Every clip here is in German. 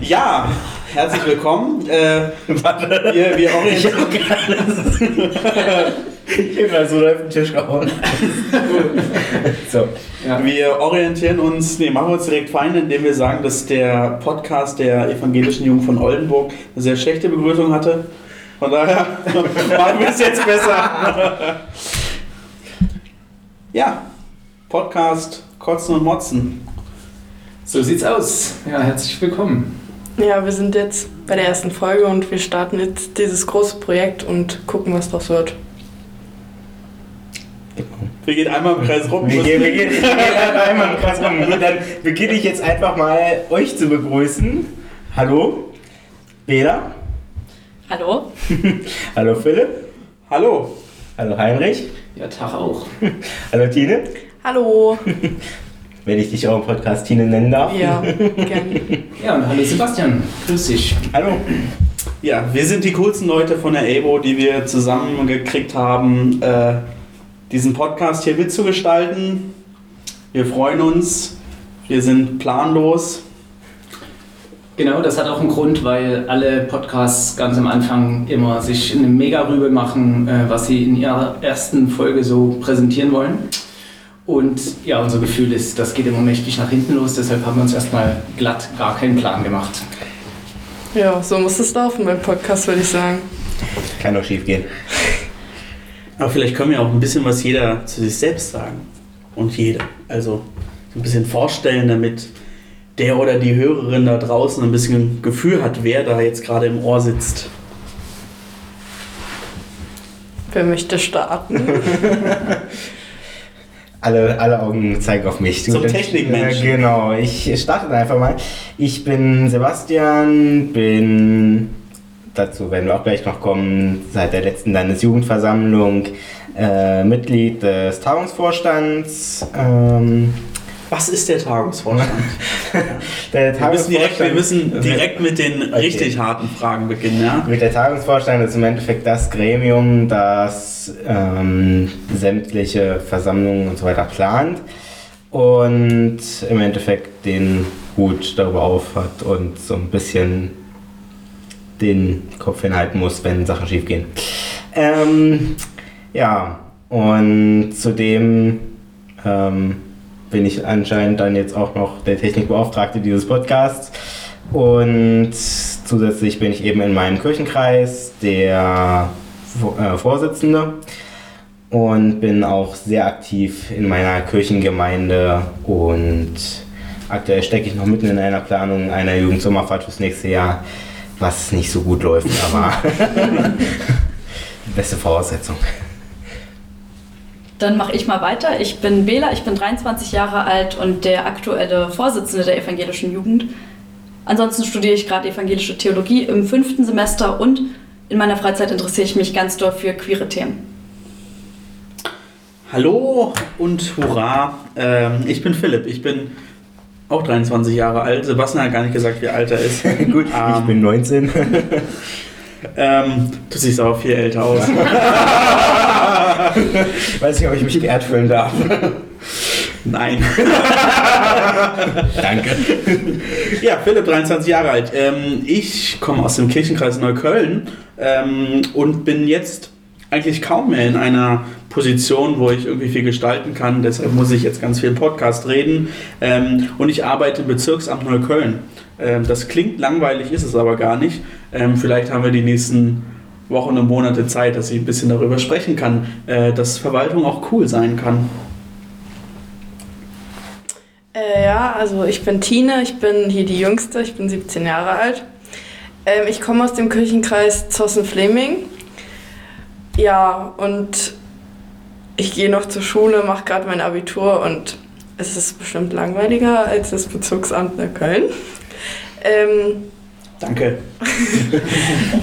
Ja, herzlich willkommen. Äh, wir, wir orientieren. Ich hab gerade so auf den Tisch gehauen. so. Wir orientieren uns, nee, machen uns direkt fein, indem wir sagen, dass der Podcast der evangelischen Jugend von Oldenburg eine sehr schlechte Begrüßung hatte. Von daher machen wir es jetzt besser. ja, Podcast Kotzen und Motzen. So sieht's aus. Ja, herzlich willkommen. Ja, wir sind jetzt bei der ersten Folge und wir starten jetzt dieses große Projekt und gucken, was daraus wird. Wir gehen einmal im Kreis rum. Wir gehen, wir gehen, wir gehen einmal im Kreis rum. Gut, dann beginne ich jetzt einfach mal euch zu begrüßen. Hallo, Bela. Hallo? Hallo, Philipp. Hallo. Hallo, Heinrich. Ja, Tag auch. Hallo, Tine. Hallo! Wenn ich dich auch im Podcast Tine nennen darf. Ja, gerne. Ja, und hallo Sebastian. Grüß dich. Hallo. Ja, wir sind die coolsten Leute von der ABO, die wir zusammengekriegt haben, äh, diesen Podcast hier mitzugestalten. Wir freuen uns. Wir sind planlos. Genau, das hat auch einen Grund, weil alle Podcasts ganz am Anfang immer sich eine Mega-Rübe machen, äh, was sie in ihrer ersten Folge so präsentieren wollen. Und ja, unser Gefühl ist, das geht immer mächtig nach hinten los, deshalb haben wir uns erstmal glatt gar keinen Plan gemacht. Ja, so muss es laufen beim Podcast, würde ich sagen. Kann doch schief gehen. Aber vielleicht können wir auch ein bisschen was jeder zu sich selbst sagen. Und jede. Also so ein bisschen vorstellen, damit der oder die Hörerin da draußen ein bisschen Gefühl hat, wer da jetzt gerade im Ohr sitzt. Wer möchte starten? Alle, alle Augen zeigen auf mich. Zum Gut, Technikmenschen. äh, Genau, ich starte einfach mal. Ich bin Sebastian, bin, dazu werden wir auch gleich noch kommen, seit der letzten Landesjugendversammlung äh, Mitglied des Tagungsvorstands. Ähm, Was ist der Tagungsvorstand? der Wir müssen direkt, wir Tagungsvorstand- müssen direkt mit den Okay. richtig harten Fragen beginnen, ja? Mit der Tagungsvorstand ist im Endeffekt das Gremium, das ähm, sämtliche Versammlungen und so weiter plant und im Endeffekt den Hut darüber auf hat und so ein bisschen den Kopf hinhalten muss, wenn Sachen schief gehen. Ähm, ja, und zudem ähm, bin ich anscheinend dann jetzt auch noch der Technikbeauftragte dieses Podcasts. Und zusätzlich bin ich eben in meinem Kirchenkreis der äh, Vorsitzende und bin auch sehr aktiv in meiner Kirchengemeinde und aktuell stecke ich noch mitten in einer Planung einer Jugendsommerfahrt fürs nächste Jahr, was nicht so gut läuft, aber beste Voraussetzung. Dann mache ich mal weiter. Ich bin Bela, ich bin 23 Jahre alt und der aktuelle Vorsitzende der evangelischen Jugend. Ansonsten studiere ich gerade evangelische Theologie im fünften Semester und in meiner Freizeit interessiere ich mich ganz doll für queere Themen. Hallo und hurra. Ähm, ich bin Philipp. Ich bin auch 23 Jahre alt. Sebastian hat gar nicht gesagt, wie alt er ist. Gut, ich Ähm, bin 19. Ähm, du siehst aber viel älter aus. Weiß nicht, ob ich mich geehrt fühlen darf. Nein. Danke. Ja, Philipp, 23 Jahre alt. Ähm, ich komme aus dem Kirchenkreis Neukölln ähm, und bin jetzt eigentlich kaum mehr in einer Position, wo ich irgendwie viel gestalten kann. Deshalb muss ich jetzt ganz viel im Podcast reden. Ähm, und ich arbeite im Bezirksamt Neukölln. Das klingt langweilig, ist es aber gar nicht. Vielleicht haben wir die nächsten Wochen und Monate Zeit, dass ich ein bisschen darüber sprechen kann, äh, dass Verwaltung auch cool sein kann. Äh, ja, also ich bin Tine, ich bin hier die Jüngste, ich bin 17 Jahre alt. Ähm, ich komme aus dem Kirchenkreis Zossen-Fleming. Ja, und ich gehe noch zur Schule, mache gerade mein Abitur und es ist bestimmt langweiliger als das Bezirksamt Neukölln. Ähm, Danke.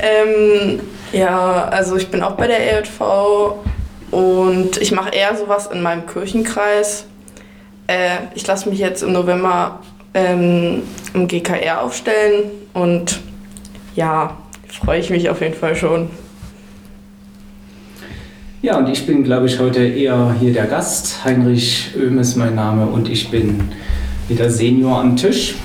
ähm, ja, also ich bin auch bei der ELV und ich mache eher sowas in meinem Kirchenkreis. Äh, ich lasse mich jetzt im November ähm, im GKR aufstellen und ja, freue ich mich auf jeden Fall schon. Ja, und ich bin, glaube ich, heute eher hier der Gast. Heinrich Oehm ist mein Name und ich bin wieder Senior am Tisch.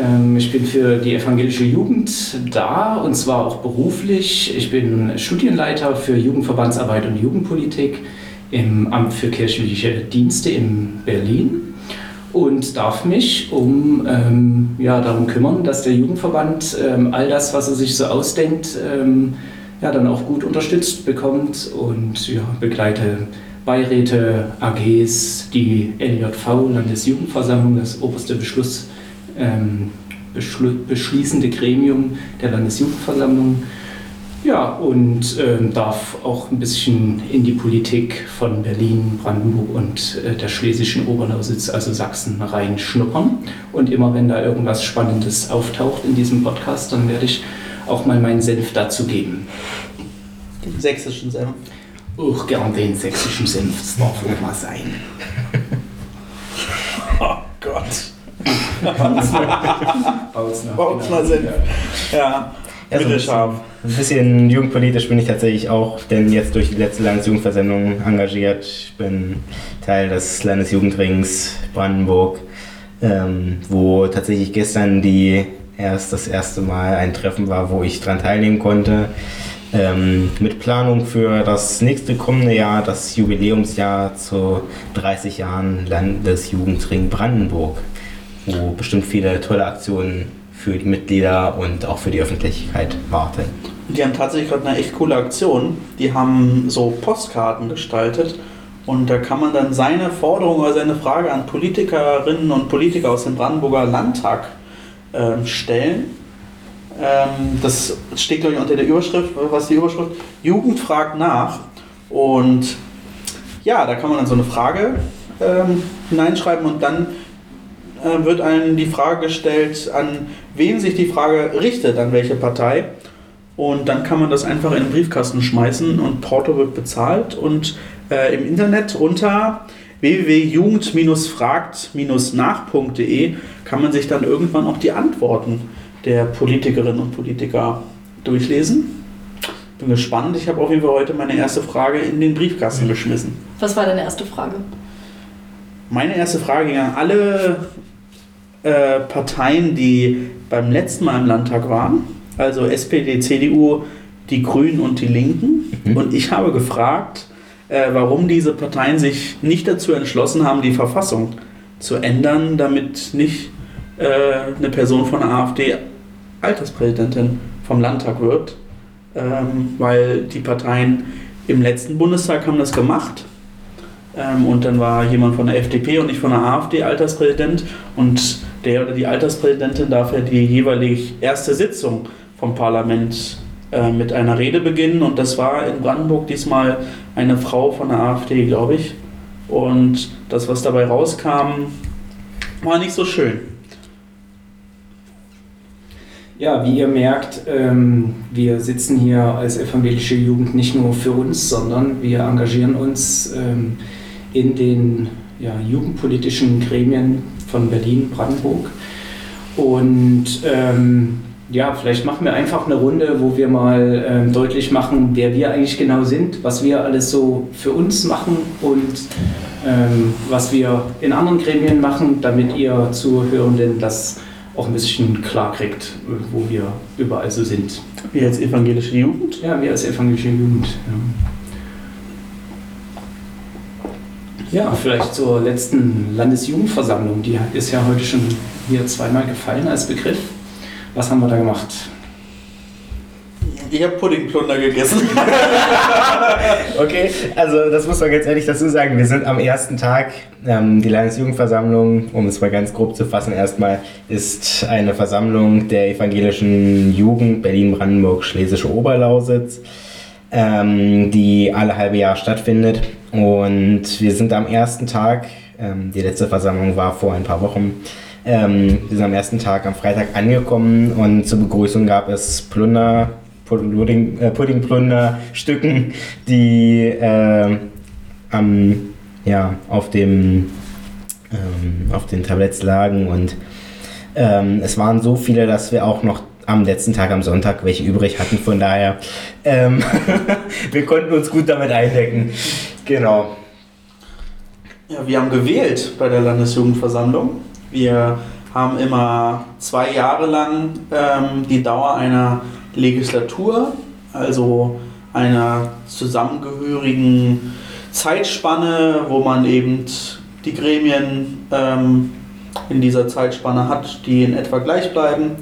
Ähm, ich bin für die evangelische Jugend da und zwar auch beruflich. Ich bin Studienleiter für Jugendverbandsarbeit und Jugendpolitik im Amt für kirchliche Dienste in Berlin und darf mich um, ähm, ja, darum kümmern, dass der Jugendverband ähm, all das, was er sich so ausdenkt, ähm, ja, dann auch gut unterstützt bekommt und ja, begleite Beiräte, AGs, die LJV, Landesjugendversammlung, das oberste Beschluss, ähm, beschließende Gremium der Landesjugendversammlung. Ja, und ähm, darf auch ein bisschen in die Politik von Berlin, Brandenburg und äh, der schlesischen Oberlausitz, also Sachsen, reinschnuppern. Und immer wenn da irgendwas Spannendes auftaucht in diesem Podcast, dann werde ich auch mal meinen Senf dazu geben. Den sächsischen Senf. Auch gern den sächsischen Senf, das darf auch mal sein. Bautzner, Bautzner Senf. Ja, Ja, so ein mittelscharf. Ein bisschen jugendpolitisch bin ich tatsächlich auch, denn jetzt durch die letzte Landesjugendversammlung engagiert. Ich bin Teil des Landesjugendrings Brandenburg, ähm, wo tatsächlich gestern die erst das erste Mal ein Treffen war, wo ich dran teilnehmen konnte. Ähm, mit Planung für das nächste kommende Jahr, das Jubiläumsjahr zu 30 Jahren Landesjugendring Brandenburg, wo bestimmt viele tolle Aktionen für die Mitglieder und auch für die Öffentlichkeit warten. Die haben tatsächlich gerade eine echt coole Aktion. Die haben so Postkarten gestaltet und da kann man dann seine Forderung oder seine Frage an Politikerinnen und Politiker aus dem Brandenburger Landtag ähm, stellen. Ähm, das steht, glaube ich, unter der Überschrift. Was die Überschrift? Jugend fragt nach. Und ja, da kann man dann so eine Frage ähm, hineinschreiben und dann äh, wird einem die Frage gestellt, an wen sich die Frage richtet, an welche Partei. Und dann kann man das einfach in den Briefkasten schmeißen und Porto wird bezahlt. Und äh, im Internet unter www.jugend-fragt-nach.de kann man sich dann irgendwann auch die Antworten der Politikerinnen und Politiker durchlesen. Bin gespannt. Ich habe auf jeden Fall heute meine erste Frage in den Briefkasten geschmissen. Was war deine erste Frage? Meine erste Frage ging an alle äh, Parteien, die beim letzten Mal im Landtag waren, also SPD, CDU, die Grünen und die Linken. Mhm. Und ich habe gefragt, äh, warum diese Parteien sich nicht dazu entschlossen haben, die Verfassung zu ändern, damit nicht äh, eine Person von der AfD Alterspräsidentin vom Landtag wird. Ähm, weil die Parteien im letzten Bundestag haben das gemacht. Ähm, und dann war jemand von der FDP und nicht von der AfD Alterspräsident. Und der oder die Alterspräsidentin darf ja die jeweilig erste Sitzung vom Parlament äh, mit einer Rede beginnen. Und das war in Brandenburg diesmal eine Frau von der AfD, glaube ich. Und das, was dabei rauskam, war nicht so schön. Ja, wie ihr merkt, ähm, wir sitzen hier als evangelische Jugend nicht nur für uns, sondern wir engagieren uns ähm, in den jugendpolitischen Gremien von Berlin, Brandenburg. Und ähm, ja, vielleicht machen wir einfach eine Runde, wo wir mal ähm, deutlich machen, wer wir eigentlich genau sind, was wir alles so für uns machen und ähm, was wir in anderen Gremien machen, damit ihr Zuhörenden das auch ein bisschen klar kriegt, wo wir überall so sind. Wir als evangelische Jugend. Ja, wir als evangelische Jugend. Ja. Ja, vielleicht zur letzten Landesjugendversammlung. Die ist ja heute schon hier zweimal gefallen als Begriff. Was haben wir da gemacht? Ich habe Puddingplunder gegessen. Okay, also das muss man ganz ehrlich dazu sagen. Wir sind am ersten Tag, ähm, die Landesjugendversammlung, um es mal ganz grob zu fassen, erstmal ist eine Versammlung der evangelischen Jugend Berlin-Brandenburg-Schlesische Oberlausitz, ähm, die alle halbe Jahr stattfindet. Und wir sind am ersten Tag, ähm, die letzte Versammlung war vor ein paar Wochen, ähm, wir sind am ersten Tag am Freitag angekommen und zur Begrüßung gab es Plunder, Pudding, äh, Puddingplunderstücken, die äh, am, ja, auf, dem, ähm, auf den Tabletts lagen und ähm, es waren so viele, dass wir auch noch am letzten Tag, am Sonntag, welche übrig hatten. Von daher, ähm, wir konnten uns gut damit eindecken. Genau. Ja, wir haben gewählt bei der Landesjugendversammlung. Wir haben immer zwei Jahre lang ähm, die Dauer einer Legislatur, also einer zusammengehörigen Zeitspanne, wo man eben die Gremien ähm, in dieser Zeitspanne hat, die in etwa gleich bleiben.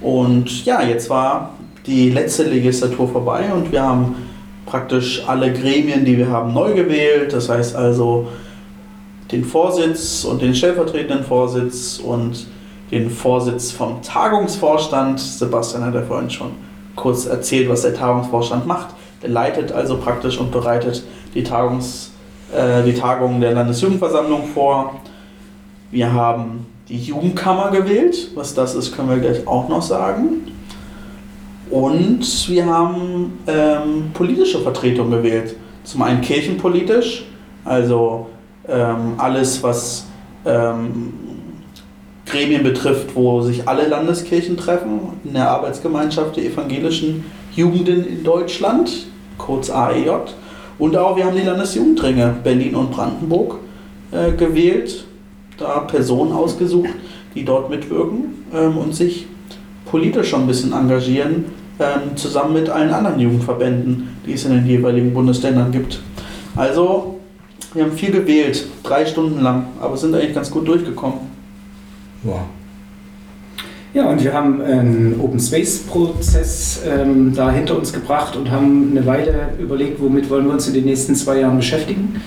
Und ja, jetzt war die letzte Legislatur vorbei und wir haben praktisch alle Gremien, die wir haben, neu gewählt. Das heißt also den Vorsitz und den stellvertretenden Vorsitz und den Vorsitz vom Tagungsvorstand. Sebastian hat ja vorhin schon kurz erzählt, was der Tagungsvorstand macht. Der leitet also praktisch und bereitet die, Tagungs, äh, die Tagungen der Landesjugendversammlung vor. Wir haben die Jugendkammer gewählt. Was das ist, können wir gleich auch noch sagen. Und wir haben ähm, politische Vertretung gewählt. Zum einen kirchenpolitisch, also ähm, alles, was ähm, Gremien betrifft, wo sich alle Landeskirchen treffen, in der Arbeitsgemeinschaft der evangelischen Jugenden in Deutschland, kurz AEJ. Und auch wir haben die Landesjugendringe Berlin und Brandenburg äh, gewählt, da Personen ausgesucht, die dort mitwirken ähm, und sich politisch schon ein bisschen engagieren, ähm, zusammen mit allen anderen Jugendverbänden, die es in den jeweiligen Bundesländern gibt. Also, wir haben viel gewählt, drei Stunden lang, aber sind eigentlich ganz gut durchgekommen. Wow. Ja, und wir haben einen Open Space Prozess ähm, da hinter uns gebracht und haben eine Weile überlegt, womit wollen wir uns in den nächsten zwei Jahren beschäftigen.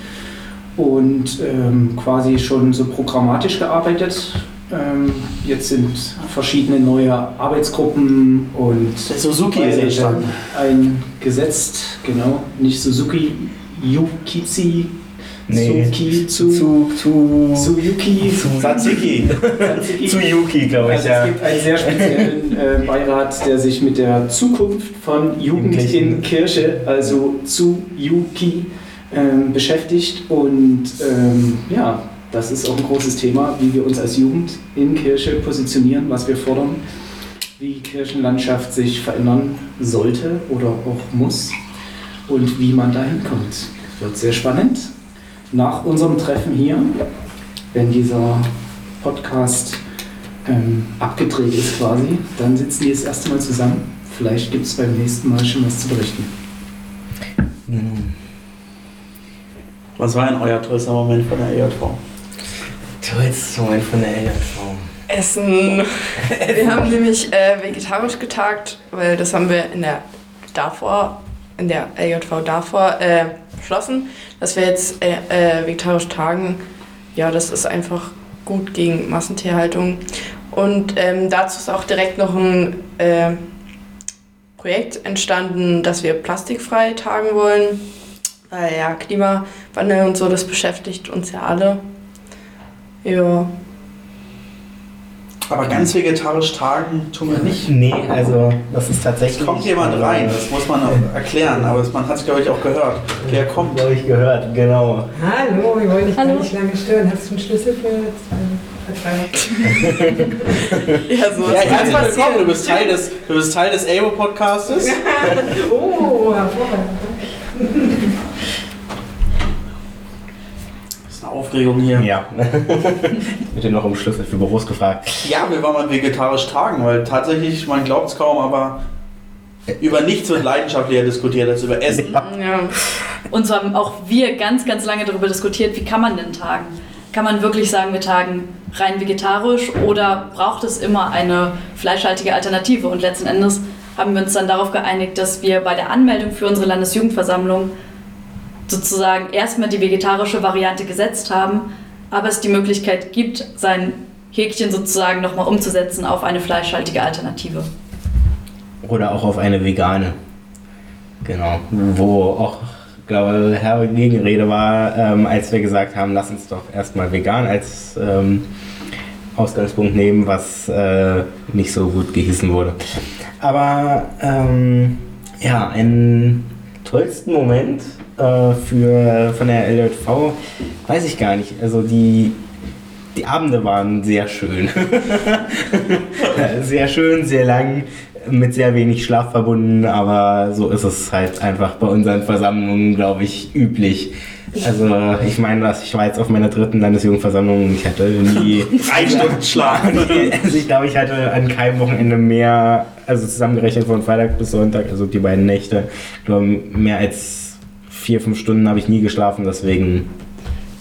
Und ähm, quasi schon so programmatisch gearbeitet. Ähm, jetzt sind verschiedene neue Arbeitsgruppen und Der Suzuki ist entstanden. eingesetzt, genau, nicht Suzuki, Yukizi, Nee. Suki, zu, Zu, zu, Suyuki, Tzatziki. Tzatziki. zu Yuki, glaube ich, Also ja. es gibt einen sehr speziellen äh, Beirat, der sich mit der Zukunft von Jugend Jugendlichen. in Kirche, also zu Yuki, ähm, beschäftigt. Und ähm, ja, das ist auch ein großes Thema, wie wir uns als Jugend in Kirche positionieren, was wir fordern, wie Kirchenlandschaft sich verändern sollte oder auch muss und wie man dahin kommt. Wird sehr spannend. Nach unserem Treffen hier, wenn dieser Podcast ähm, abgedreht ist quasi, dann sitzen die das erste Mal zusammen. Vielleicht gibt es beim nächsten Mal schon was zu berichten. Was war denn euer tollster Moment von der EJV? Tollster Moment von der LJV. Essen. Wir haben nämlich äh, vegetarisch getagt, weil das haben wir in der davor, in der LJV davor äh, beschlossen, dass wir jetzt äh, äh, vegetarisch tagen. Ja, das ist einfach gut gegen Massentierhaltung. Und ähm, dazu ist auch direkt noch ein äh, Projekt entstanden, dass wir plastikfrei tagen wollen. Weil ja, Klimawandel und so, das beschäftigt uns ja alle. Ja. Aber ganz vegetarisch tagen tun wir nicht. Nee, also das ist tatsächlich. Es kommt jemand rein, das muss man auch erklären, aber man hat es, glaube ich, auch gehört. Der kommt. Glaube ich gehört, genau. Hallo, wir wollen dich Hallo. nicht lange stören. Hast du einen Schlüssel für zwei drei? Ja, so Ja, ist herzlich das willkommen, du bist Teil des, du bist Teil des AWO-Podcastes. Oh, hervorragend. Das ist eine Aufregung hier. Ja. Wird dir noch um Schlüssel für Büros gefragt. Ja, wir wollen mal vegetarisch tagen, weil tatsächlich, man glaubt es kaum, aber über nichts wird leidenschaftlicher diskutiert als über Essen. Ja. Und so haben auch wir ganz, ganz lange darüber diskutiert, wie kann man denn tagen? Kann man wirklich sagen, wir tagen rein vegetarisch oder braucht es immer eine fleischhaltige Alternative? Und letzten Endes haben wir uns dann darauf geeinigt, dass wir bei der Anmeldung für unsere Landesjugendversammlung sozusagen erstmal die vegetarische Variante gesetzt haben, aber es die Möglichkeit gibt, sein Häkchen sozusagen nochmal umzusetzen auf eine fleischhaltige Alternative. Oder auch auf eine vegane. Genau. Wo auch, glaube ich, Herr Gegenrede war, ähm, als wir gesagt haben, lass uns doch erstmal vegan als ähm, Ausgangspunkt nehmen, was äh, nicht so gut gehießen wurde. Aber ähm, ja, einen tollsten Moment äh, für, von der LJV weiß ich gar nicht. Also die, die Abende waren sehr schön. sehr schön, sehr lang, mit sehr wenig Schlaf verbunden, aber so ist es halt einfach bei unseren Versammlungen, glaube ich, üblich. Also ich meine, dass ich war jetzt auf meiner dritten Landesjugendversammlung. Ich hatte nie Drei Stunden Schlaf. Also ich glaube, ich hatte an keinem Wochenende mehr, also zusammengerechnet von Freitag bis Sonntag, also die beiden Nächte, ich glaube, mehr als vier, fünf Stunden habe ich nie geschlafen, deswegen.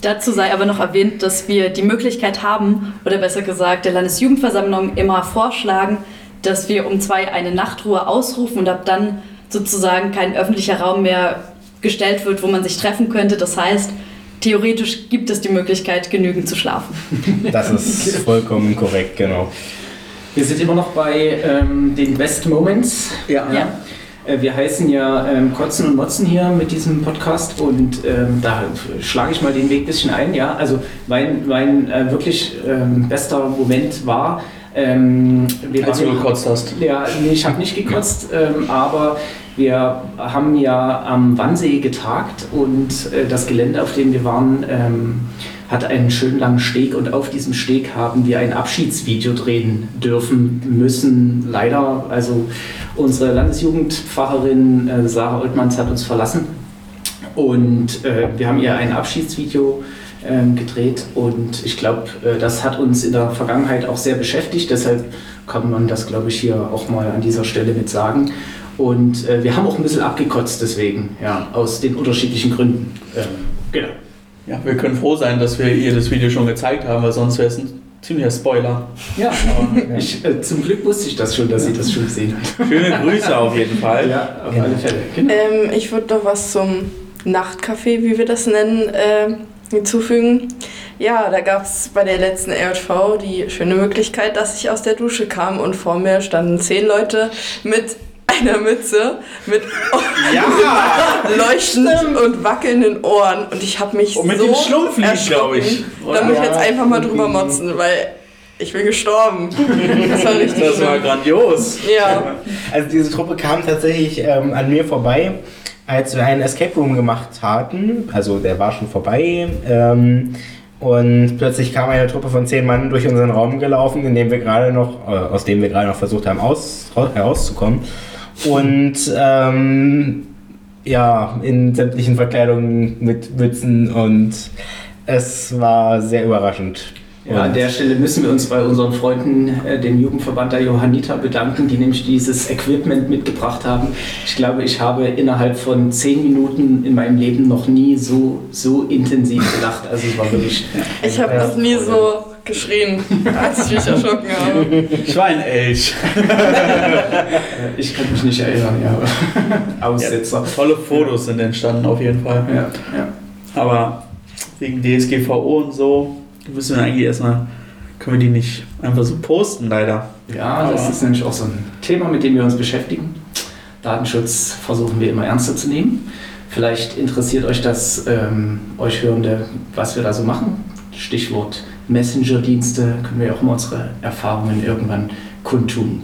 Dazu sei aber noch erwähnt, dass wir die Möglichkeit haben, oder besser gesagt der Landesjugendversammlung immer vorschlagen, dass wir um zwei eine Nachtruhe ausrufen und ab dann sozusagen kein öffentlicher Raum mehr gestellt wird, wo man sich treffen könnte. Das heißt, theoretisch gibt es die Möglichkeit, genügend zu schlafen. Das ist vollkommen korrekt, genau. Wir sind immer noch bei ähm, den Best Moments. Ja. Ja. Äh, Wir heißen ja ähm, Kotzen und Motzen hier mit diesem Podcast und ähm, da schlage ich mal den Weg ein bisschen ein. Ja, also mein, mein äh, wirklich ähm, bester Moment war, ähm, wir Als du waren- gekotzt hast. Ja, nee, ich habe nicht gekotzt, ähm, aber wir haben ja am Wannsee getagt und äh, das Gelände, auf dem wir waren, ähm, hat einen schönen langen Steg und auf diesem Steg haben wir ein Abschiedsvideo drehen dürfen, müssen. Leider, also unsere Landesjugendpfarrerin äh, Sarah Oltmanns hat uns verlassen und äh, wir haben ihr ein Abschiedsvideo ähm, gedreht und ich glaube, äh, das hat uns in der Vergangenheit auch sehr beschäftigt. Deshalb kann man das, glaube ich, hier auch mal an dieser Stelle mit sagen. Und äh, wir haben auch ein bisschen abgekotzt deswegen, ja, aus den unterschiedlichen Gründen. Ähm, genau. Ja, wir können froh sein, dass wir ihr das Video schon gezeigt haben, weil sonst wäre es ein ziemlicher Spoiler. Ja, aber ich, äh, zum Glück wusste ich das schon, dass sie das schon gesehen hat. Schöne Grüße auf jeden Fall. Ja, auf Genau. alle Fälle. Genau. Ähm, ich würde noch was zum Nachtcafé, wie wir das nennen, ähm, hinzufügen. Ja, da gab es bei der letzten RJV die schöne Möglichkeit, dass ich aus der Dusche kam und vor mir standen zehn Leute mit einer Mütze, mit leuchtenden und wackelnden Ohren. Und ich habe mich Und mit so dem Schlumpflied, glaube ich. Da muss ich Ja, jetzt einfach mal drüber motzen, weil ich bin gestorben. Das war richtig Das war grandios. Ja. Also diese Truppe kam tatsächlich ähm, an mir vorbei, als wir einen Escape Room gemacht hatten. Also der war schon vorbei. Ähm, und plötzlich kam eine Truppe von zehn Mann durch unseren Raum gelaufen, in dem wir gerade noch, äh, aus dem wir gerade noch versucht haben, aus, raus- herauszukommen. Und ähm, ja, in sämtlichen Verkleidungen mit Mützen und es war sehr überraschend. Ja, an der Stelle müssen wir uns bei unseren Freunden, äh, dem Jugendverband der Johanniter, bedanken, die nämlich dieses Equipment mitgebracht haben. Ich glaube, ich habe innerhalb von zehn Minuten in meinem Leben noch nie so, so intensiv gelacht. Also es war wirklich. Ich habe noch nie so geschrien, als ich mich erschrocken habe. Ich war ein Elch. Äh, Ich kann mich nicht erinnern, ja. Aussetzer. Tolle Fotos sind entstanden auf jeden Fall. Ja, ja. Aber wegen DSGVO und so müssen wir eigentlich erstmal, können wir die nicht einfach so posten, leider. ja, das Aber- ist nämlich auch so ein Thema, mit dem wir uns beschäftigen. Datenschutz versuchen wir immer ernster zu nehmen. Vielleicht interessiert euch das, ähm, euch Hörende, was wir da so machen. Stichwort Messenger-Dienste, können wir auch mal unsere Erfahrungen irgendwann kundtun.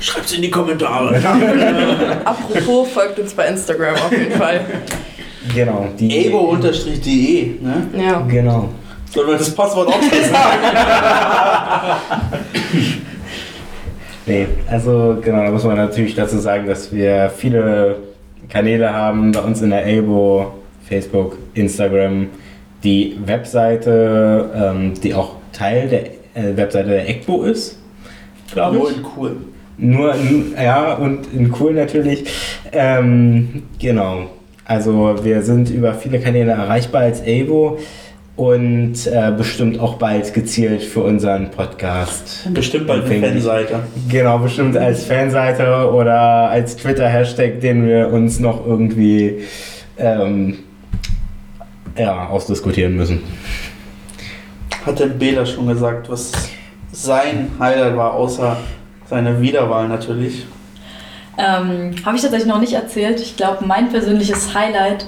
Schreibt's in die Kommentare. Apropos, folgt uns bei Instagram auf jeden Fall. Genau, ebo-de, ne? Ja. Genau. Sollen wir das Passwort auch schon sagen? Nee, also genau, da muss man natürlich dazu sagen, dass wir viele Kanäle haben bei uns in der Elbo, Facebook, Instagram, die Webseite, ähm, die auch Teil der äh, Webseite der ECBO ist, glaube Nur ich. in cool. Nur, in- ja, und in cool natürlich. Ähm, genau. Also wir sind über viele Kanäle erreichbar als Elbo und äh, bestimmt auch bald gezielt für unseren Podcast. Bestimmt bald eine. Fanseite. Genau, bestimmt als Fanseite oder als Twitter-Hashtag, den wir uns noch irgendwie ähm, ja, ausdiskutieren müssen. Hat denn Bela schon gesagt, was sein Highlight war, außer seine Wiederwahl natürlich? Ähm, Habe ich tatsächlich noch nicht erzählt. Ich glaube, mein persönliches Highlight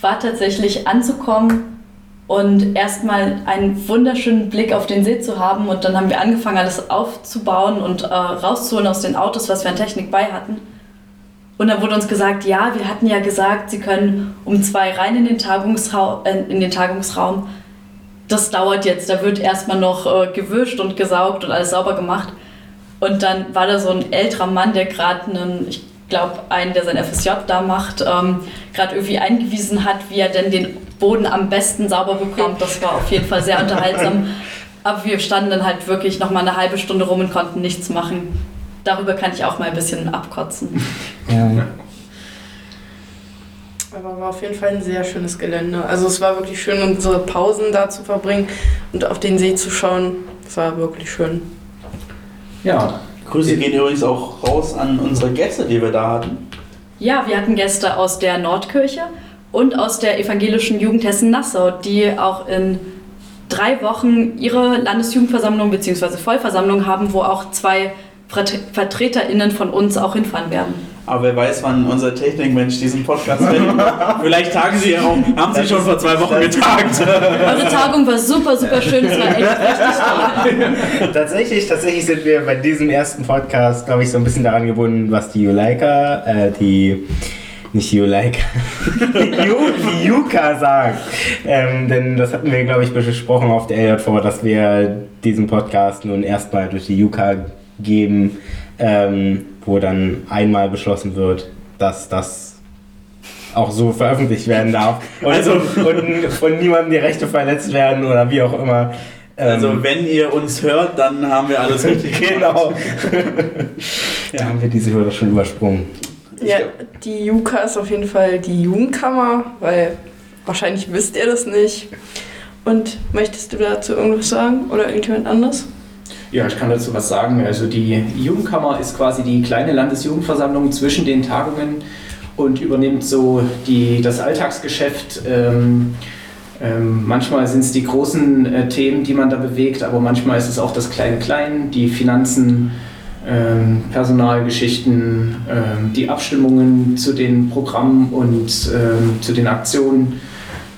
war tatsächlich anzukommen und erstmal einen wunderschönen Blick auf den See zu haben. Und dann haben wir angefangen, alles aufzubauen und äh, rauszuholen aus den Autos, was wir an Technik bei hatten. Und dann wurde uns gesagt, ja, wir hatten ja gesagt, Sie können um zwei rein in den, Tagungsraum, äh, in den Tagungsraum. Das dauert jetzt. Da wird erstmal noch äh, gewischt und gesaugt und alles sauber gemacht. Und dann war da so ein älterer Mann, der gerade einen, ich glaube, einen, der sein FSJ da macht, ähm, gerade irgendwie eingewiesen hat, wie er denn den Boden am besten sauber bekommt. Das war auf jeden Fall sehr unterhaltsam. Aber wir standen dann halt wirklich noch mal eine halbe Stunde rum und konnten nichts machen. Darüber kann ich auch mal ein bisschen abkotzen. Ja. Aber war auf jeden Fall ein sehr schönes Gelände. Also es war wirklich schön, unsere Pausen da zu verbringen und auf den See zu schauen. Es war wirklich schön. Ja, Grüße gehen übrigens auch raus an unsere Gäste, die wir da hatten. Ja, wir hatten Gäste aus der Nordkirche und aus der evangelischen Jugend Hessen-Nassau, die auch in drei Wochen ihre Landesjugendversammlung bzw. Vollversammlung haben, wo auch zwei VertreterInnen von uns auch hinfahren werden. Aber wer weiß, wann unser Technikmensch diesen Podcast findet. Vielleicht tagen sie ja auch, haben sie schon vor zwei Wochen getagt. Eure Tagung war super, super schön. Es war echt richtig toll. tatsächlich, tatsächlich sind wir bei diesem ersten Podcast, glaube ich, so ein bisschen daran gebunden, was die Juleika, äh, die, nicht Juleika, die, Juka sagt. Ähm, denn das hatten wir, glaube ich, besprochen auf der LJV, dass wir diesen Podcast nun erstmal durch die Juka geben, ähm, wo dann einmal beschlossen wird, dass das auch so veröffentlicht werden darf. Und, Also- und von niemandem die Rechte verletzt werden oder wie auch immer. Ähm, Also wenn ihr uns hört, dann haben wir alles richtig Genau. Ja. Da haben wir diese Hürde schon übersprungen. Ja, die Juka ist auf jeden Fall die Jugendkammer, weil wahrscheinlich wisst ihr das nicht. Und möchtest du dazu irgendwas sagen oder irgendjemand anderes? Ja, ich kann dazu was sagen. Also die Jugendkammer ist quasi die kleine Landesjugendversammlung zwischen den Tagungen und übernimmt so die, das Alltagsgeschäft. Ähm, ähm, manchmal sind es die großen äh, Themen, die man da bewegt, aber manchmal ist es auch das Klein-Klein, die Finanzen, ähm, Personalgeschichten, ähm, die Abstimmungen zu den Programmen und ähm, zu den Aktionen.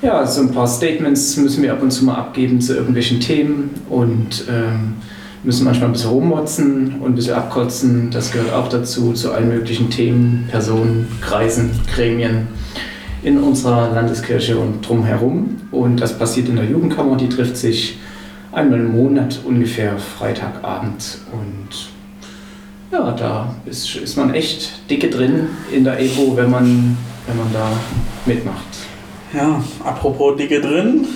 Ja, so ein paar Statements müssen wir ab und zu mal abgeben zu irgendwelchen Themen und ähm, müssen manchmal ein bisschen rummotzen und ein bisschen abkotzen. Das gehört auch dazu, zu allen möglichen Themen, Personen, Kreisen, Gremien in unserer Landeskirche und drumherum. Und das passiert in der Jugendkammer, die trifft sich einmal im Monat ungefähr Freitagabend. Und ja, da ist, ist man echt dicke drin in der EBO, wenn man, wenn man da mitmacht. Ja, apropos Dicke drin,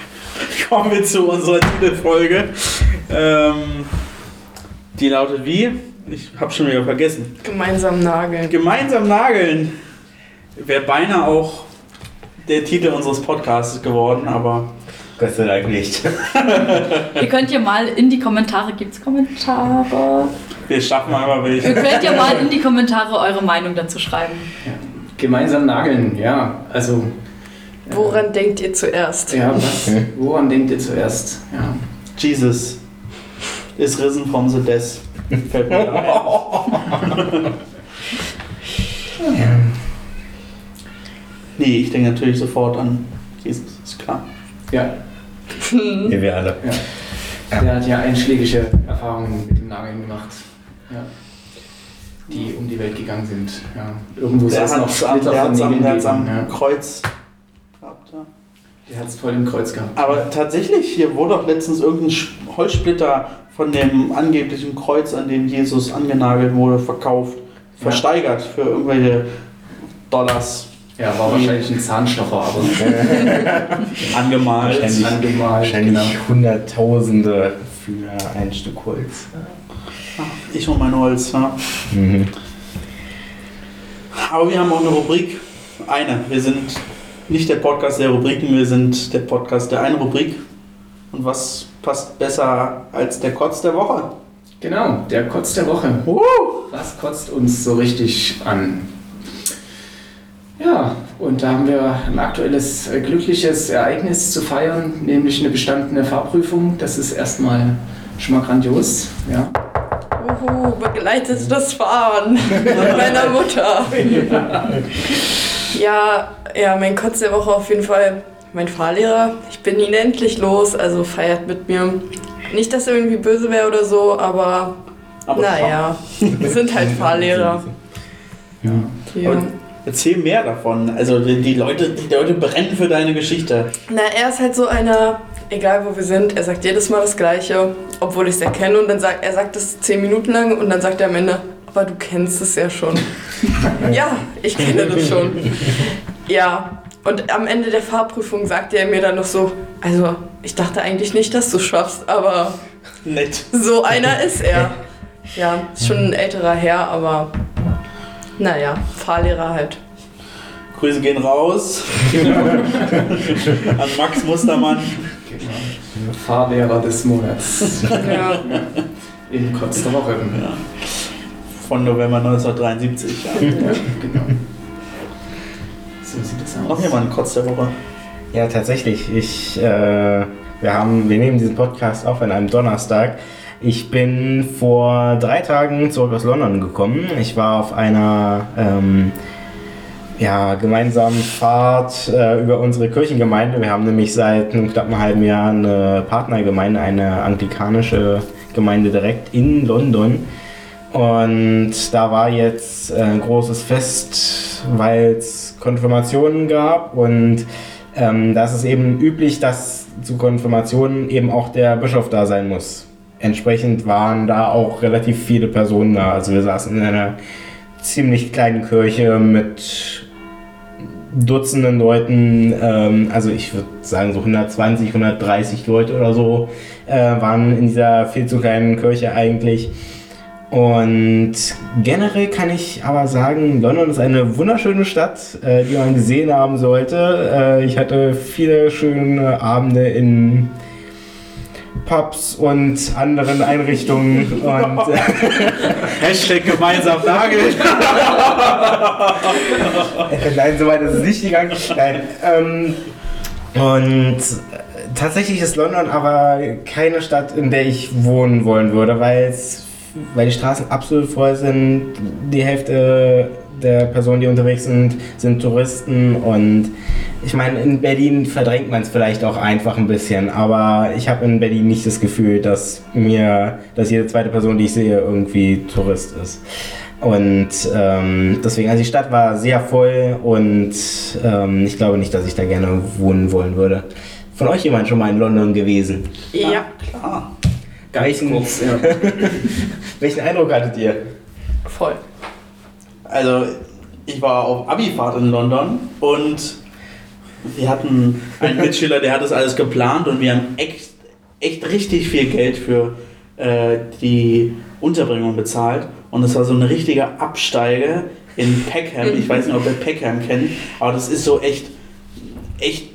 kommen wir zu unserer Titelfolge. Ähm, die lautet wie? Ich habe schon wieder vergessen. Gemeinsam nageln. Gemeinsam nageln. Wäre beinahe auch der Titel unseres Podcasts geworden, aber Gott sei Dank nicht. Ihr könnt ja mal in die Kommentare, gibt's Kommentare? wir schaffen einfach Ihr welche. könnt ja mal in die Kommentare eure Meinung dazu schreiben. Gemeinsam nageln, ja. Also, Woran denkt ihr zuerst? ja, was, woran denkt ihr zuerst? Ja. Jesus is risen from the dead. Fällt mir ein. Nee, ich denke natürlich sofort an Jesus, ist klar. ja, Hier wir alle. der hat ja einschlägige Erfahrungen mit dem Nageln gemacht. Ja. Die um die Welt gegangen sind. Ja. Irgendwo Der hat am, Splitter der von Nägeln der am. Ja. Kreuz gehabt. Ja. Der hat es voll im Kreuz gehabt. Aber tatsächlich, hier wurde doch letztens irgendein Holzsplitter von dem angeblichen Kreuz, an dem Jesus angenagelt wurde, verkauft, Ja. versteigert für irgendwelche Dollars Ja, war wahrscheinlich ein Zahnstocher, aber angemalt. Wahrscheinlich. angemalt. Wahrscheinlich Genau. Hunderttausende für ein Stück Holz. Ich und mein Holz. Ja. Mhm. Aber wir haben auch eine Rubrik. Eine. Wir sind nicht der Podcast der Rubriken, wir sind der Podcast der einen Rubrik. Und was passt besser als der Kotz der Woche? Genau, der Kotz der Woche. Uh! Was kotzt uns so richtig an? Ja, und da haben wir ein aktuelles äh, glückliches Ereignis zu feiern, nämlich eine bestandene Fahrprüfung. Das ist erstmal schon mal grandios. Ja. Uhu, begleitet das Fahren mit meiner Mutter. Ja, ja, mein Kotz der Woche auf jeden Fall mein Fahrlehrer. Ich bin ihn endlich los, also feiert mit mir. Nicht, dass er irgendwie böse wäre oder so, aber, Aber naja, wir sind halt Fahrlehrer. Ja. Ja. Und Erzähl mehr davon. Also die, die, Leute, die Leute brennen für deine Geschichte. Na, er ist halt so einer, egal wo wir sind, er sagt jedes Mal das Gleiche, obwohl ich es erkenne und dann sagt er sagt es zehn Minuten lang und dann sagt er am Ende, aber du kennst es ja schon. ja, ich kenne das schon. Ja, und am Ende der Fahrprüfung sagte er mir dann noch so, also ich dachte eigentlich nicht, dass du schaffst, aber Nett. so einer ist er. Ja, ist schon ein älterer Herr, aber naja, Fahrlehrer halt. Grüße gehen raus an Max Mustermann. Genau. Fahrlehrer des Monats Ja. in Kotz der Woche. Ja. Von November 1973. Ja. Ja, genau. Das aus. Noch jemand Kotz der Woche. Ja, tatsächlich. Ich, äh, wir, haben, wir nehmen diesen Podcast auf an einem Donnerstag. Ich bin vor drei Tagen zurück aus London gekommen. Ich war auf einer ähm, ja, gemeinsamen Fahrt äh, über unsere Kirchengemeinde. Wir haben nämlich seit einem knappen halben Jahr eine Partnergemeinde, eine anglikanische Gemeinde direkt in London. Und da war jetzt ein großes Fest, weil es Konfirmationen gab. Und ähm, da ist es eben üblich, dass zu Konfirmationen eben auch der Bischof da sein muss. Entsprechend waren da auch relativ viele Personen da. Also wir saßen in einer ziemlich kleinen Kirche mit Dutzenden Leuten, ähm, also ich würde sagen so 120, 130 Leute oder so, äh, waren in dieser viel zu kleinen Kirche eigentlich. Und generell kann ich aber sagen, London ist eine wunderschöne Stadt, äh, die man gesehen haben sollte. Äh, ich hatte viele schöne Abende in Pubs und anderen Einrichtungen und Hashtag gemeinsam nagelt. Nein, so weit ist es nicht gegangen. Nein. Ähm, und tatsächlich ist London aber keine Stadt, in der ich wohnen wollen würde, weil es weil die Straßen absolut voll sind. Die Hälfte der Personen, die unterwegs sind, sind Touristen und ich meine, in Berlin verdrängt man es vielleicht auch einfach ein bisschen, aber ich habe in Berlin nicht das Gefühl, dass mir, dass jede zweite Person, die ich sehe, irgendwie Tourist ist. Und ähm, deswegen, also die Stadt war sehr voll und ähm, ich glaube nicht, dass ich da gerne wohnen wollen würde. Von euch jemand schon mal in London gewesen? Ja. Klar. Ganz Welchen- kurz, ja. Welchen Eindruck hattet ihr? Voll. Also, ich war auf Abifahrt in London und wir hatten einen Mitschüler, der hat das alles geplant und wir haben echt, echt richtig viel Geld für äh, die Unterbringung bezahlt. Und es war so eine richtige Absteige in Peckham. Ich weiß nicht, ob ihr Peckham kennt, aber das ist so echt, echt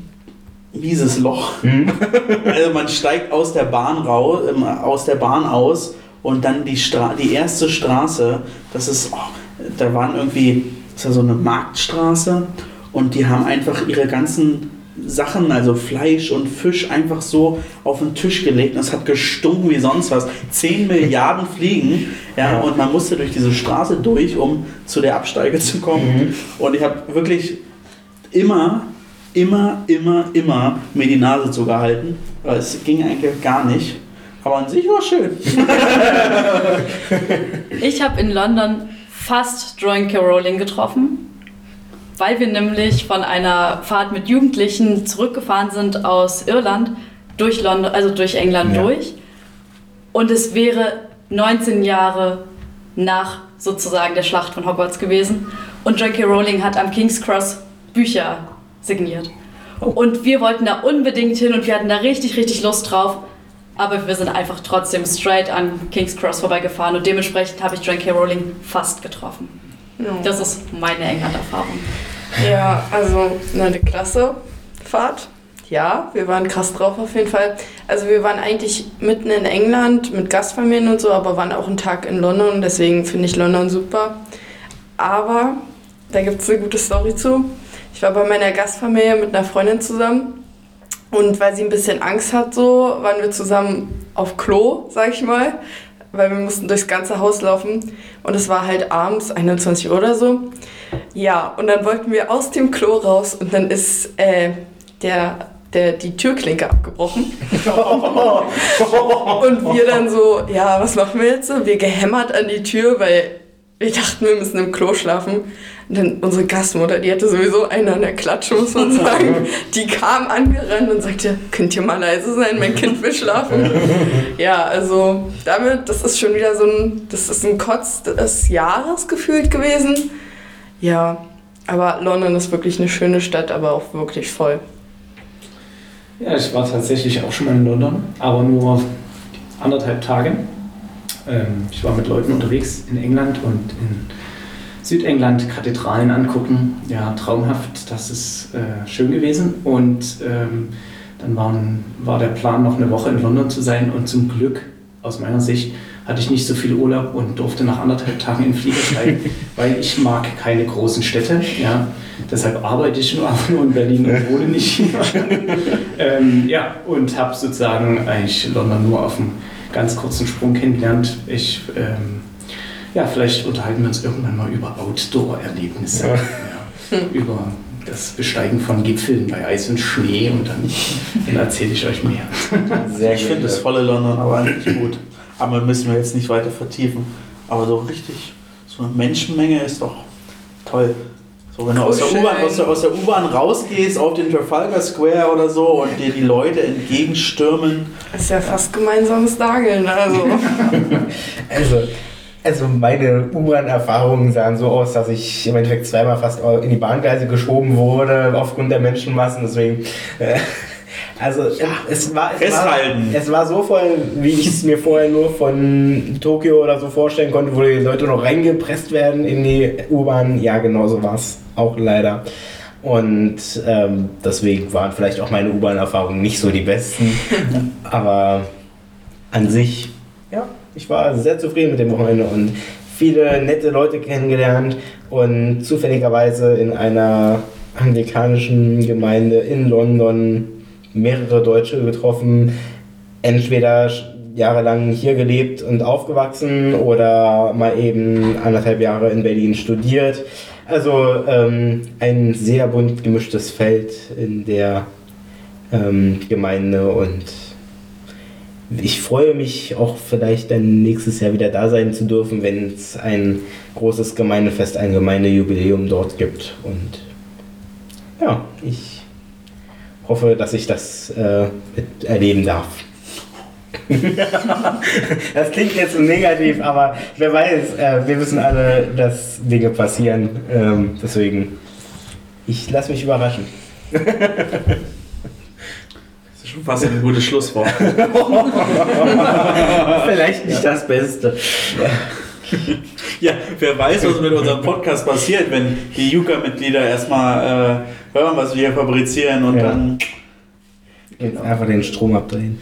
mieses Loch. Also man steigt aus der Bahn raus, ähm, aus der Bahn aus und dann die, Stra die erste Straße, das ist, oh, da waren irgendwie, das war so eine Marktstraße und die haben einfach ihre ganzen Sachen, also Fleisch und Fisch, einfach so auf den Tisch gelegt und es hat gestunken wie sonst was. 10 Milliarden Fliegen, ja, und man musste durch diese Straße durch, um zu der Absteige zu kommen. Und ich habe wirklich immer, immer, immer, immer mir die Nase zugehalten. Es ging eigentlich gar nicht. Aber an sich war es schön. Ich habe in London fast Joan Rowling getroffen, weil wir nämlich von einer Fahrt mit Jugendlichen zurückgefahren sind aus Irland durch London, also durch England Ja. durch. Und es wäre 19 Jahre nach sozusagen der Schlacht von Hogwarts gewesen. Und Joan K. Rowling hat am King's Cross Bücher signiert. Und wir wollten da unbedingt hin und wir hatten da richtig, richtig Lust drauf. Aber wir sind einfach trotzdem straight an King's Cross vorbeigefahren und dementsprechend habe ich Joan K. Rowling fast getroffen. Das ist meine England-Erfahrung. Ja, also eine klasse Fahrt. Ja, wir waren krass drauf auf jeden Fall. Also wir waren eigentlich mitten in England mit Gastfamilien und so, aber waren auch einen Tag in London, deswegen finde ich London super. Aber da gibt es eine gute Story zu. Ich war bei meiner Gastfamilie mit einer Freundin zusammen und weil sie ein bisschen Angst hat, so waren wir zusammen auf Klo, sag ich mal, weil wir mussten durchs ganze Haus laufen und es war halt abends 21 Uhr oder so. Ja, und dann wollten wir aus dem Klo raus und dann ist äh, der, der, die Türklinke abgebrochen. und wir dann so, ja, was machen wir jetzt so? Wir gehämmert an die Tür, weil wir dachten, wir müssen im Klo schlafen. Dann unsere Gastmutter, die hatte sowieso einen an der Klatsche, muss man sagen. Die kam angerannt und sagte, könnt ihr mal leise sein, mein Kind will schlafen. Ja, also damit, das ist schon wieder so ein, das ist ein Kotz des Jahres gefühlt gewesen. Ja, aber London ist wirklich eine schöne Stadt, aber auch wirklich voll. Ja, ich war tatsächlich auch schon mal in London, aber nur anderthalb Tage. Ähm, ich war mit Leuten unterwegs in England und in Südengland Kathedralen angucken. Ja, traumhaft, das ist äh, schön gewesen. Und ähm, dann waren, war der Plan, noch eine Woche in London zu sein und zum Glück, aus meiner Sicht, hatte ich nicht so viel Urlaub und durfte nach anderthalb Tagen in den Flieger steigen, weil ich mag keine großen Städte. Ja. Deshalb arbeite ich nur, in Berlin und wohne nicht hier. ähm, ja, und habe sozusagen eigentlich London nur auf einem ganz kurzen Sprung kennengelernt. Ich, ähm, ja, vielleicht unterhalten wir uns irgendwann mal über Outdoor-Erlebnisse. Ja. Ja, über das Besteigen von Gipfeln bei Eis und Schnee und dann, dann erzähle ich euch mehr. Sehr Ich finde das volle London aber eigentlich gut. Aber müssen wir jetzt nicht weiter vertiefen. Aber so richtig, so eine Menschenmenge ist doch toll. So, wenn du aus der aus der U-Bahn rausgehst auf den Trafalgar Square oder so und dir die Leute entgegenstürmen. Das ist ja fast gemeinsames Dageln, also. Also, also meine U-Bahn-Erfahrungen sahen so aus, dass ich im Endeffekt zweimal fast in die Bahngleise geschoben wurde aufgrund der Menschenmassen. Deswegen, äh, also es, war, es, war, Festhalten. es war so voll, wie ich es mir vorher nur von Tokio oder so vorstellen konnte, wo die Leute noch reingepresst werden in die U-Bahn. Ja, genau so war es auch leider. Und ähm, deswegen waren vielleicht auch meine U-Bahn-Erfahrungen nicht so die besten. Aber an sich, ja, ich war sehr zufrieden mit dem Wochenende und viele nette Leute kennengelernt und zufälligerweise in einer anglikanischen Gemeinde in London mehrere Deutsche getroffen, entweder jahrelang hier gelebt und aufgewachsen oder mal eben anderthalb Jahre in Berlin studiert. Also ähm, ein sehr bunt gemischtes Feld in der ähm, Gemeinde und ich freue mich auch vielleicht dann nächstes Jahr wieder da sein zu dürfen, wenn es ein großes Gemeindefest, ein Gemeindejubiläum dort gibt. Und ja, ich hoffe, dass ich das äh, erleben darf. das klingt jetzt so negativ, aber wer weiß, äh, wir wissen alle, dass Dinge passieren. Ähm, deswegen, ich lasse mich überraschen. Fast ein gutes Schlusswort. Vielleicht nicht das Beste. Ja, wer weiß, was mit unserem Podcast passiert, wenn die Yuka-Mitglieder erstmal äh, hören, was wir hier fabrizieren und Ja. dann. Jetzt einfach den Strom abdrehen.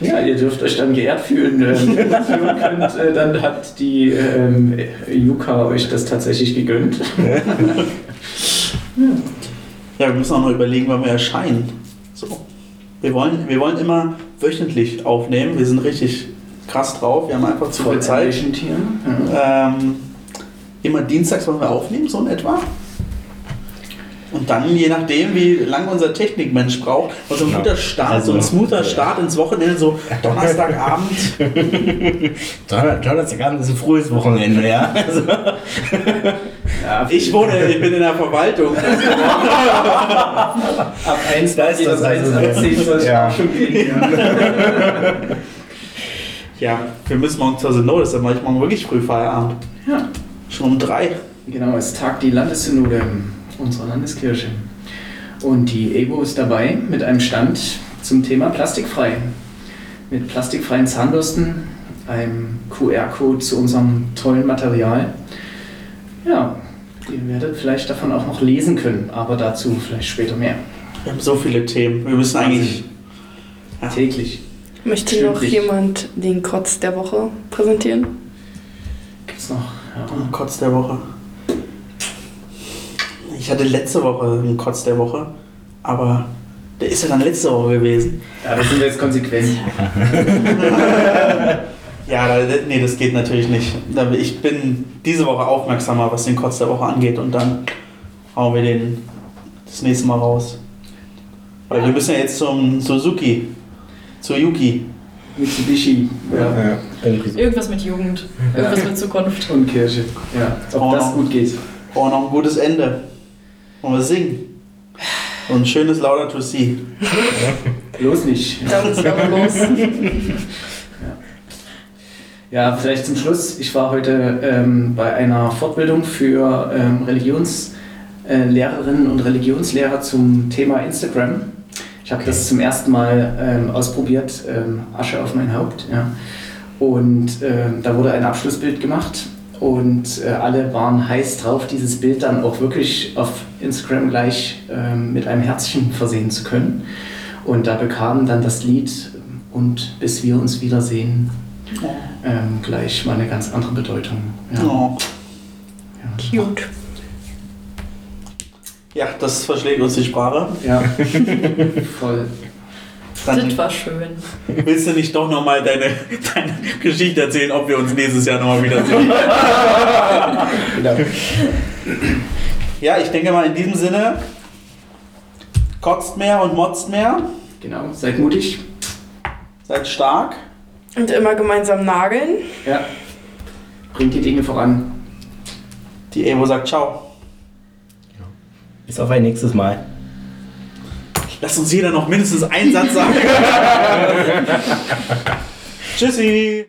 Ja, ihr dürft euch dann geehrt fühlen. Ähm, und könnt, äh, dann hat die ähm, Yuka euch das tatsächlich gegönnt. Ja, wir müssen auch noch überlegen, wann wir erscheinen. So. Wir wollen, wir wollen immer wöchentlich aufnehmen. Wir sind richtig krass drauf. Wir haben einfach zu viel Zeit. Tieren. Ja. Ähm, immer dienstags wollen wir aufnehmen, so in etwa. Und dann, je nachdem, wie lange unser Technikmensch braucht, also ein guter Start, Also- so ein smoother Start ins Wochenende, so Donnerstagabend. Donner- Donnerstagabend ist ein frühes Wochenende, ja. Also, Ja, Ich wohne, ich bin in der Verwaltung. ab 1 Da ist das also ab so. 10 soll es Ja. auch schon gehen. Ja. Ja, wir müssen morgen zur Synode, dann mache ich morgen wirklich früh Feierabend. ja. Schon um drei. Genau, es tagt die Landessynode unserer Landeskirche. Und die EBO ist dabei mit einem Stand zum Thema plastikfrei. Mit plastikfreien Zahnbürsten, einem QR-Code zu unserem tollen Material. Ja, ihr werdet vielleicht davon auch noch lesen können, aber dazu vielleicht später mehr. Wir haben so viele Themen. Wir müssen eigentlich. Ja. Täglich. Möchte noch Stündlich. jemand den Kotz der Woche präsentieren? Gibt's noch? Ja. Ein Kotz der Woche. Ich hatte letzte Woche einen Kotz der Woche, aber der ist ja dann letzte Woche gewesen. ja, da sind wir jetzt konsequent. Ja, da, nee, das geht natürlich nicht. Ich bin diese Woche aufmerksamer, was den Kotz der Woche angeht und dann hauen wir den das nächste Mal raus. Weil wir müssen ja jetzt zum Suzuki, zur Yuki. Mitsubishi ja. Ja. Irgendwas mit Jugend, irgendwas mit Zukunft. und Kirche. Ja, ob Oh, das no. gut geht. Oh, noch ein gutes Ende. Wollen wir singen? Und ein schönes Lauder to See. Bloß nicht. Da muss aber los. Ja, vielleicht zum Schluss. Ich war heute ähm, bei einer Fortbildung für ähm, Religionslehrerinnen und Religionslehrer zum Thema Instagram. Ich habe das zum ersten Mal ähm, ausprobiert, ähm, Asche auf mein Haupt. Ja. Und ähm, da wurde ein Abschlussbild gemacht und äh, alle waren heiß drauf, dieses Bild dann auch wirklich auf Instagram gleich ähm, mit einem Herzchen versehen zu können. Und da bekam dann das Lied Und bis wir uns wiedersehen ähm, gleich mal eine ganz andere Bedeutung. Ja. Oh. Cute. Ja, das verschlägt uns die Sprache. ja. Voll. Dann Das war schön. willst du nicht doch nochmal deine, deine Geschichte erzählen, ob wir uns nächstes Jahr nochmal wiedersehen? Genau. ja, ich denke mal in diesem Sinne, kotzt mehr und motzt mehr, genau. Seid mutig. seid stark. Und immer gemeinsam nageln. Ja. Bringt die Dinge voran. Die Evo sagt ciao. Bis auf ein nächstes Mal. Lass uns jeder noch mindestens einen Satz sagen. Tschüssi.